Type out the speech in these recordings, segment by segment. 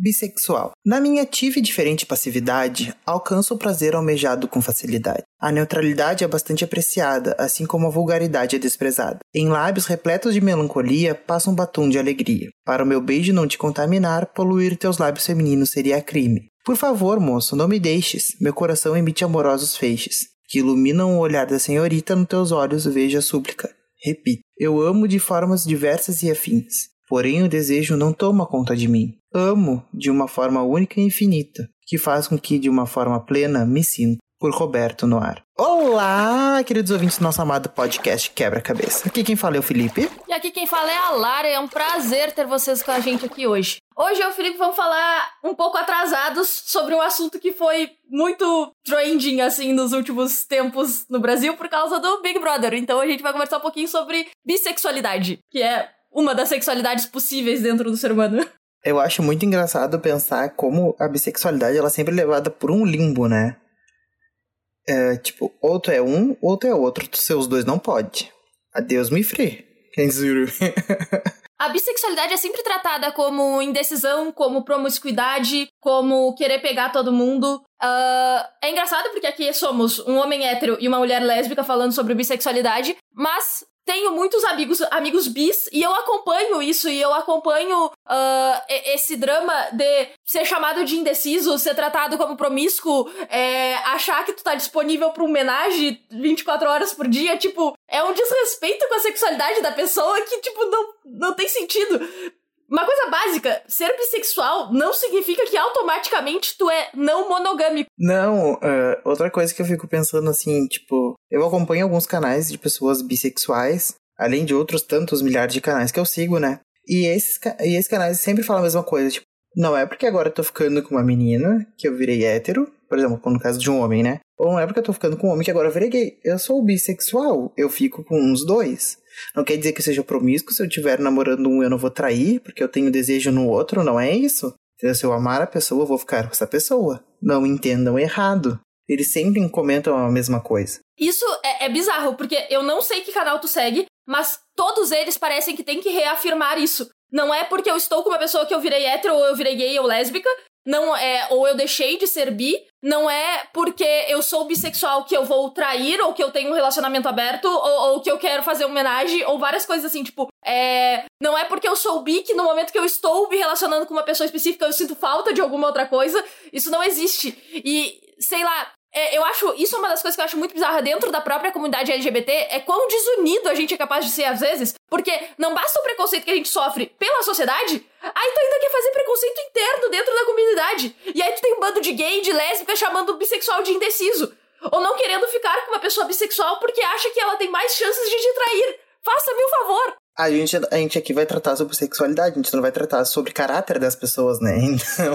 Bissexual. Na minha ativa e diferente passividade, alcanço o prazer almejado com facilidade. A neutralidade é bastante apreciada, assim como a vulgaridade é desprezada. Em lábios repletos de melancolia, passa um batom de alegria. Para o meu beijo não te contaminar, poluir teus lábios femininos seria crime. Por favor, moço, não me deixes. Meu coração emite amorosos feixes, que iluminam o olhar da senhorita nos teus olhos, veja a súplica. Repito, eu amo de formas diversas e afins. Porém, o desejo não toma conta de mim. Amo de uma forma única e infinita, que faz com que, de uma forma plena, me sinta. Por Roberto Noir. Olá, queridos ouvintes do nosso amado podcast Quebra-Cabeça. Aqui quem fala é o Felipe. E aqui quem fala é a Lara. É um prazer ter vocês com a gente aqui hoje. Hoje eu e o Felipe vamos falar um pouco atrasados sobre um assunto que foi muito trending, assim, nos últimos tempos no Brasil por causa do Big Brother. Então a gente vai conversar um pouquinho sobre bissexualidade, que é uma das sexualidades possíveis dentro do ser humano. Eu acho muito engraçado pensar como a bissexualidade ela é sempre levada por um limbo, né? É, tipo, ou tu é um, ou tu é outro. Os dois não pode. Adeus me free. Juro. A bissexualidade é sempre tratada como indecisão, como promiscuidade, como querer pegar todo mundo. Uh, é engraçado porque aqui somos um homem hétero e uma mulher lésbica falando sobre bissexualidade, mas tenho muitos amigos, amigos bis, e eu acompanho isso, e eu acompanho uh, esse drama de ser chamado de indeciso, ser tratado como promíscuo, é, achar que tu tá disponível pra homenagem 24 horas por dia, tipo, é um desrespeito com a sexualidade da pessoa que, tipo, não, não tem sentido. Uma coisa básica, ser bissexual não significa que automaticamente tu é não monogâmico. Não, uh, outra coisa que eu fico pensando assim, tipo, eu acompanho alguns canais de pessoas bissexuais, além de outros tantos milhares de canais que eu sigo, né? E esses, e esses canais sempre falam a mesma coisa, tipo, não é porque agora eu tô ficando com uma menina que eu virei hétero, por exemplo, no caso de um homem, né? Ou não é porque eu tô ficando com um homem que agora eu virei gay. Eu sou bissexual, eu fico com uns dois. Não quer dizer que eu seja promíscuo, se eu estiver namorando um, eu não vou trair, porque eu tenho desejo no outro, não é isso? Então, se eu amar a pessoa, eu vou ficar com essa pessoa. Não entendam errado. Eles sempre comentam a mesma coisa. Isso é, é bizarro, porque eu não sei que canal tu segue, mas todos eles parecem que tem que reafirmar isso. Não é porque eu estou com uma pessoa que eu virei hétero ou eu virei gay ou lésbica, não é ou eu deixei de ser bi, não é porque eu sou bissexual que eu vou trair ou que eu tenho um relacionamento aberto ou, ou que eu quero fazer homenagem ou várias coisas assim, tipo, é, não é porque eu sou bi que no momento que eu estou me relacionando com uma pessoa específica eu sinto falta de alguma outra coisa, isso não existe. E sei lá, é, eu acho, isso é uma das coisas que eu acho muito bizarra dentro da própria comunidade LGBT, é quão desunido a gente é capaz de ser às vezes, porque não basta o preconceito que a gente sofre pela sociedade, aí tu ainda quer fazer preconceito interno dentro da comunidade. E aí tu tem um bando de gay, de lésbica chamando o bissexual de indeciso. Ou não querendo ficar com uma pessoa bissexual porque acha que ela tem mais chances de te trair. Faça-me um favor. A gente, a gente aqui vai tratar sobre sexualidade, a gente não vai tratar sobre caráter das pessoas, né? Então,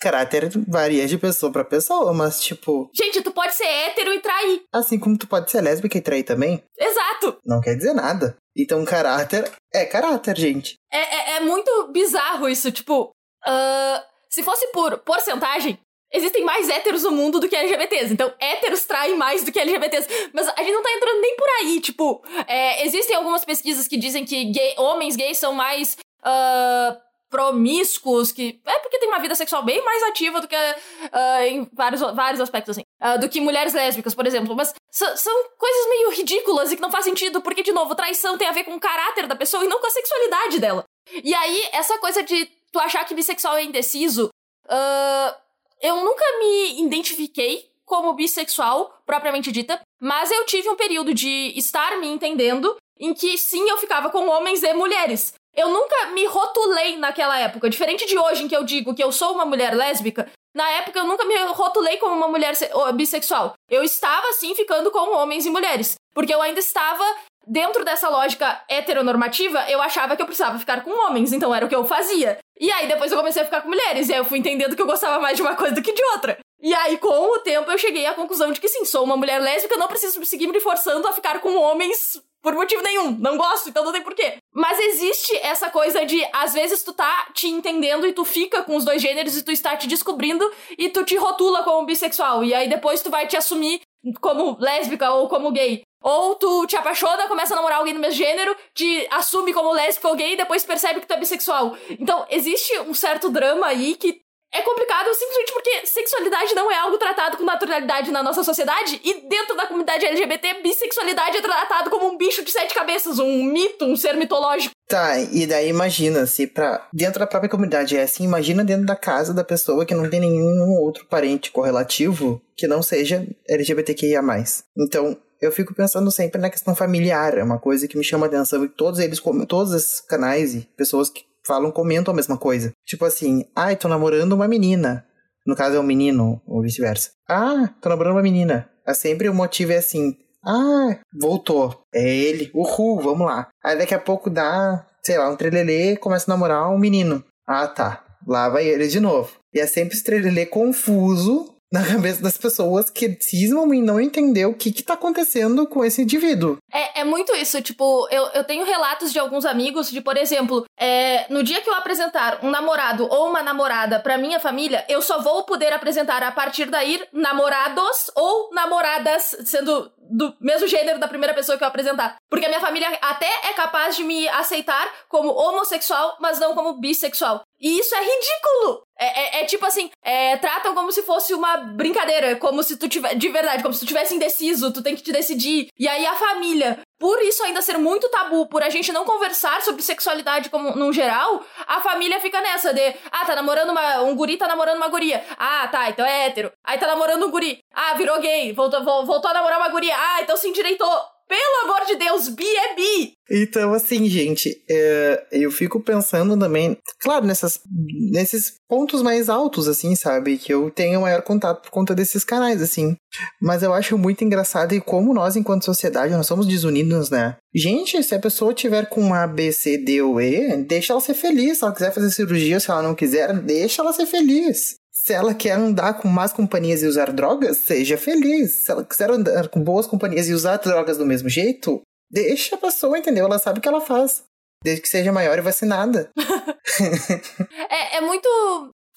caráter varia de pessoa para pessoa, mas tipo. Gente, tu pode ser hétero e trair. Assim como tu pode ser lésbica e trair também. Exato. Não quer dizer nada. Então, caráter é caráter, gente. É, é, é muito bizarro isso, tipo. Uh, se fosse por porcentagem, existem mais héteros no mundo do que LGBTs. Então, héteros traem mais do que LGBTs. Mas a gente não tá entrando nem por aí. Tipo, é, existem algumas pesquisas que dizem que gay, homens gays são mais. Uh, promíscuos, que é porque tem uma vida sexual bem mais ativa do que uh, em vários, vários aspectos, assim, uh, do que mulheres lésbicas, por exemplo. Mas são coisas meio ridículas e que não faz sentido, porque, de novo, traição tem a ver com o caráter da pessoa e não com a sexualidade dela. E aí, essa coisa de tu achar que bissexual é indeciso, uh, eu nunca me identifiquei como bissexual, propriamente dita, mas eu tive um período de estar me entendendo em que sim, eu ficava com homens e mulheres. Eu nunca me rotulei naquela época. Diferente de hoje, em que eu digo que eu sou uma mulher lésbica, na época eu nunca me rotulei como uma mulher bissexual. Eu estava, sim, ficando com homens e mulheres. Porque eu ainda estava dentro dessa lógica heteronormativa, eu achava que eu precisava ficar com homens, então era o que eu fazia. E aí depois eu comecei a ficar com mulheres, e aí eu fui entendendo que eu gostava mais de uma coisa do que de outra. E aí, com o tempo, eu cheguei à conclusão de que sim, sou uma mulher lésbica, não preciso seguir me forçando a ficar com homens por motivo nenhum. Não gosto, então não tem porquê. Mas existe essa coisa de, às vezes, tu tá te entendendo e tu fica com os dois gêneros e tu está te descobrindo e tu te rotula como bissexual. E aí depois tu vai te assumir como lésbica ou como gay. Ou tu te apaixona, começa a namorar alguém do mesmo gênero, te assume como lésbico ou gay e depois percebe que tu é bissexual. Então, existe um certo drama aí que é complicado simplesmente porque sexualidade não é algo tratado com naturalidade na nossa sociedade e dentro da comunidade LGBT, bissexualidade é tratado como um bicho de sete cabeças, um mito, um ser mitológico. Tá, e daí imagina se para dentro da própria comunidade é assim, imagina dentro da casa da pessoa que não tem nenhum outro parente correlativo que não seja LGBTQIA+. Então, eu fico pensando sempre na questão familiar, é uma coisa que me chama atenção todos eles, todos esses canais e pessoas que falam, comentam a mesma coisa. Tipo assim, ai, ah, tô namorando uma menina. No caso é um menino, ou vice-versa. Ah, tô namorando uma menina. É sempre o motivo é assim, ah, voltou. É ele, uhul, vamos lá. Aí daqui a pouco dá, sei lá, um trelelê começa a namorar um menino. Ah, tá. Lá vai ele de novo. E é sempre esse trelelê confuso na cabeça das pessoas que cismam em não entender o que, que tá acontecendo com esse indivíduo. É, é muito isso, tipo, eu, eu tenho relatos de alguns amigos de, por exemplo, é, no dia que eu apresentar um namorado ou uma namorada pra minha família, eu só vou poder apresentar a partir daí namorados ou namoradas, sendo do mesmo gênero da primeira pessoa que eu apresentar. Porque a minha família até é capaz de me aceitar como homossexual, mas não como bissexual. E isso é ridículo! É, é, é tipo assim, é, tratam como se fosse uma brincadeira, como se tu tivesse, de verdade, como se tu tivesse indeciso, tu tem que te decidir. E aí a família, por isso ainda ser muito tabu, por a gente não conversar sobre sexualidade como no geral, a família fica nessa de, ah, tá namorando uma, um guri, tá namorando uma guria. Ah, tá, então é hétero. Aí tá namorando um guri. Ah, virou gay, voltou, voltou a namorar uma guria. Ah, então se endireitou. Pelo amor de Deus, bi é bi! Então, assim, gente, é, eu fico pensando também, claro, nessas, nesses pontos mais altos, assim, sabe? Que eu tenho maior contato por conta desses canais, assim. Mas eu acho muito engraçado e como nós, enquanto sociedade, nós somos desunidos, né? Gente, se a pessoa tiver com A, B, C, D ou E, deixa ela ser feliz. Se ela quiser fazer cirurgia, se ela não quiser, deixa ela ser feliz. Se ela quer andar com más companhias e usar drogas, seja feliz. Se ela quiser andar com boas companhias e usar drogas do mesmo jeito, deixa a pessoa, entendeu? Ela sabe o que ela faz. Desde que seja maior e vacinada. é, é muito.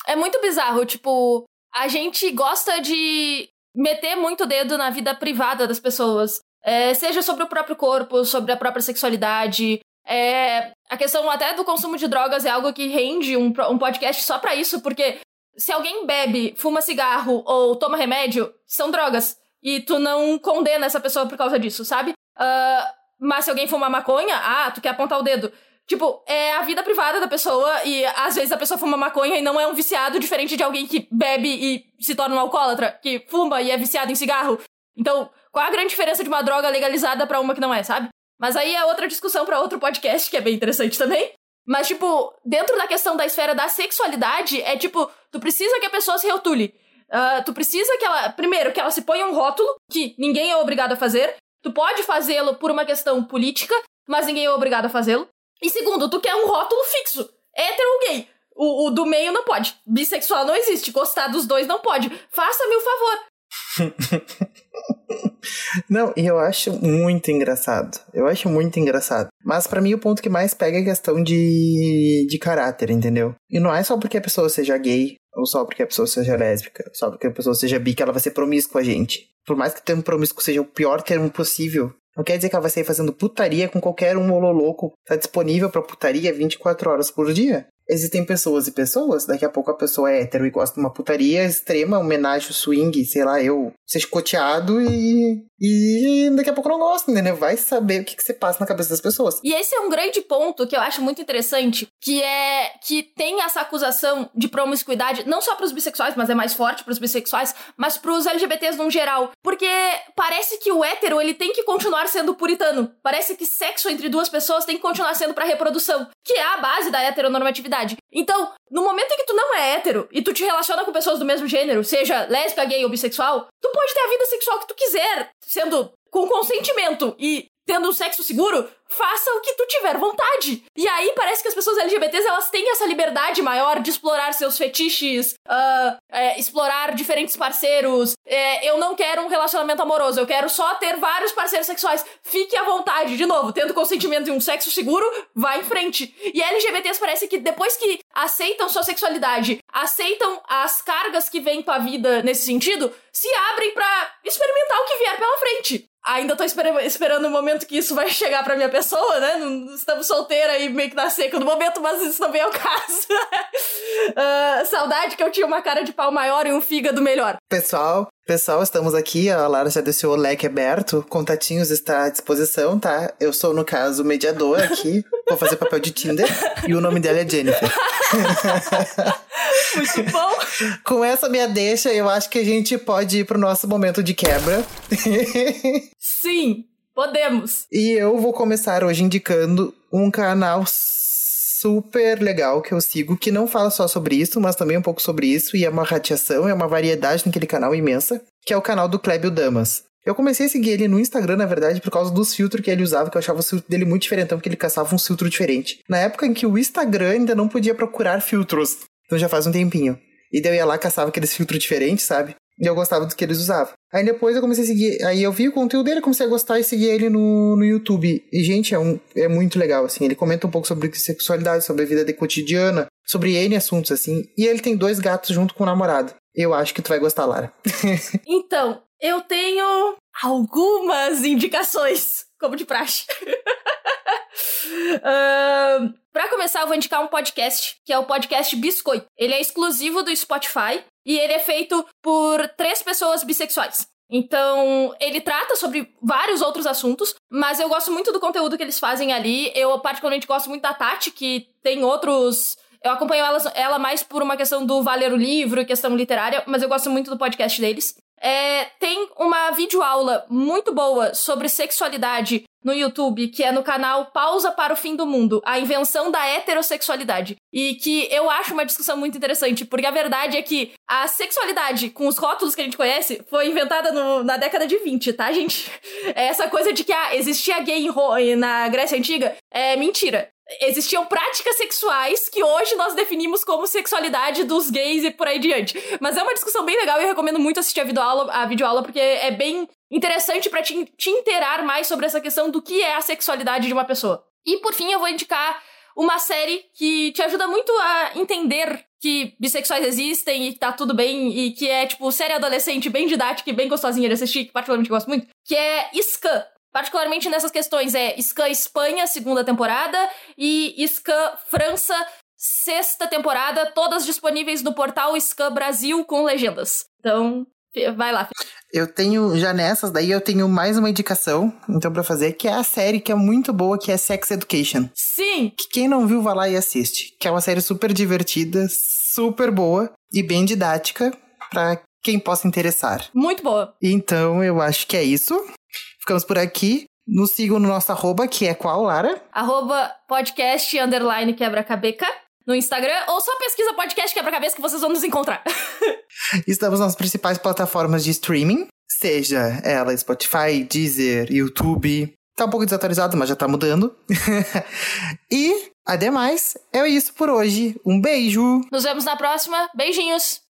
É muito bizarro. Tipo, a gente gosta de meter muito dedo na vida privada das pessoas. É, seja sobre o próprio corpo, sobre a própria sexualidade. É, a questão até do consumo de drogas é algo que rende um, um podcast só para isso, porque se alguém bebe, fuma cigarro ou toma remédio, são drogas. E tu não condena essa pessoa por causa disso, sabe? Uh, mas se alguém fuma maconha, ah, tu quer apontar o dedo. Tipo, é a vida privada da pessoa e às vezes a pessoa fuma maconha e não é um viciado diferente de alguém que bebe e se torna um alcoólatra, que fuma e é viciado em cigarro. Então, qual a grande diferença de uma droga legalizada para uma que não é, sabe? Mas aí é outra discussão para outro podcast que é bem interessante também. Mas, tipo, dentro da questão da esfera da sexualidade, é tipo, tu precisa que a pessoa se rotule. Uh, tu precisa que ela. Primeiro, que ela se ponha um rótulo, que ninguém é obrigado a fazer. Tu pode fazê-lo por uma questão política, mas ninguém é obrigado a fazê-lo. E segundo, tu quer um rótulo fixo. Hétero ou gay. O, o, do meio não pode. Bissexual não existe. Gostar dos dois não pode. Faça-me o favor. Não, e eu acho muito engraçado. Eu acho muito engraçado. Mas para mim o ponto que mais pega é a questão de, de caráter, entendeu? E não é só porque a pessoa seja gay, ou só porque a pessoa seja lésbica, só porque a pessoa seja bi que ela vai ser promíscua, gente. Por mais que o termo promíscuo seja o pior termo possível, não quer dizer que ela vai sair fazendo putaria com qualquer um louco. Tá disponível pra putaria 24 horas por dia existem pessoas e pessoas, daqui a pouco a pessoa é hétero e gosta de uma putaria extrema, homenagem swing, sei lá, eu ser escoteado e. E daqui a pouco não gosta, né? Vai saber o que, que você passa na cabeça das pessoas. E esse é um grande ponto que eu acho muito interessante, que é que tem essa acusação de promiscuidade, não só pros bissexuais, mas é mais forte pros bissexuais, mas pros LGBTs no geral. Porque parece que o hétero, ele tem que continuar sendo puritano. Parece que sexo entre duas pessoas tem que continuar sendo para reprodução, que é a base da heteronormatividade então, no momento em que tu não é hétero e tu te relaciona com pessoas do mesmo gênero, seja lésbica, gay ou bissexual, tu pode ter a vida sexual que tu quiser, sendo com consentimento e tendo um sexo seguro faça o que tu tiver vontade. E aí parece que as pessoas LGBTs elas têm essa liberdade maior de explorar seus fetiches, uh, é, explorar diferentes parceiros. É, eu não quero um relacionamento amoroso, eu quero só ter vários parceiros sexuais. Fique à vontade, de novo, tendo consentimento e um sexo seguro, vá em frente. E LGBTs parece que depois que aceitam sua sexualidade, aceitam as cargas que vêm com a vida nesse sentido, se abrem para experimentar o que vier pela frente. Ainda tô esper esperando o momento que isso vai chegar pra minha pessoa, né? Não, estamos solteira e meio que na seca no momento, mas isso também é o caso. uh, saudade que eu tinha uma cara de pau maior e um fígado melhor. Pessoal, Pessoal, estamos aqui, a Lara já deixou o leque aberto, contatinhos está à disposição, tá? Eu sou, no caso, mediador aqui, vou fazer papel de Tinder, e o nome dela é Jennifer. Muito bom! Com essa minha deixa, eu acho que a gente pode ir pro nosso momento de quebra. Sim, podemos! E eu vou começar hoje indicando um canal super legal que eu sigo, que não fala só sobre isso, mas também um pouco sobre isso, e é uma radiação, é uma variedade naquele canal imensa, que é o canal do Clébio Damas. Eu comecei a seguir ele no Instagram, na verdade, por causa dos filtros que ele usava, que eu achava o filtro dele muito diferentão, porque ele caçava um filtro diferente. Na época em que o Instagram ainda não podia procurar filtros. Então já faz um tempinho. E daí eu ia lá caçava aqueles filtros diferentes, sabe? E eu gostava do que eles usavam. Aí depois eu comecei a seguir. Aí eu vi o conteúdo dele, comecei a gostar e seguir ele no, no YouTube. E, gente, é, um, é muito legal, assim. Ele comenta um pouco sobre sexualidade, sobre a vida de cotidiana, sobre N assuntos, assim. E ele tem dois gatos junto com o namorado. Eu acho que tu vai gostar, Lara. então, eu tenho algumas indicações, como de praxe. uh, para começar, eu vou indicar um podcast, que é o podcast Biscoito. Ele é exclusivo do Spotify e ele é feito por três pessoas bissexuais. Então, ele trata sobre vários outros assuntos, mas eu gosto muito do conteúdo que eles fazem ali. Eu, particularmente, gosto muito da Tati, que tem outros. Eu acompanho ela, ela mais por uma questão do valer o livro questão literária, mas eu gosto muito do podcast deles. É, tem uma videoaula muito boa sobre sexualidade no YouTube, que é no canal Pausa para o Fim do Mundo, a invenção da heterossexualidade. E que eu acho uma discussão muito interessante, porque a verdade é que a sexualidade, com os rótulos que a gente conhece, foi inventada no, na década de 20, tá, gente? Essa coisa de que ah, existia gay na Grécia Antiga é mentira existiam práticas sexuais que hoje nós definimos como sexualidade dos gays e por aí diante. Mas é uma discussão bem legal e eu recomendo muito assistir a videoaula, a videoaula porque é bem interessante para te, te inteirar mais sobre essa questão do que é a sexualidade de uma pessoa. E por fim, eu vou indicar uma série que te ajuda muito a entender que bissexuais existem e que tá tudo bem e que é, tipo, série adolescente bem didática e bem gostosinha de assistir, que particularmente gosto muito, que é Scan, particularmente nessas questões, é Scan Espanha, segunda temporada, e Scan França, sexta temporada, todas disponíveis no portal Scan Brasil com legendas. Então, vai lá. Eu tenho, já nessas, daí eu tenho mais uma indicação, então, para fazer, que é a série que é muito boa, que é Sex Education. Sim! Que quem não viu, vai lá e assiste. Que é uma série super divertida, super boa e bem didática para quem possa interessar. Muito boa. Então, eu acho que é isso. Ficamos por aqui. Nos sigam no nosso arroba, que é qual, Lara? Arroba podcast underline quebra-cabeca no Instagram, ou só pesquisa podcast quebra-cabeça que vocês vão nos encontrar. Estamos nas principais plataformas de streaming, seja ela Spotify, Deezer, YouTube. Tá um pouco desatualizado, mas já tá mudando. e, ademais, é isso por hoje. Um beijo! Nos vemos na próxima. Beijinhos!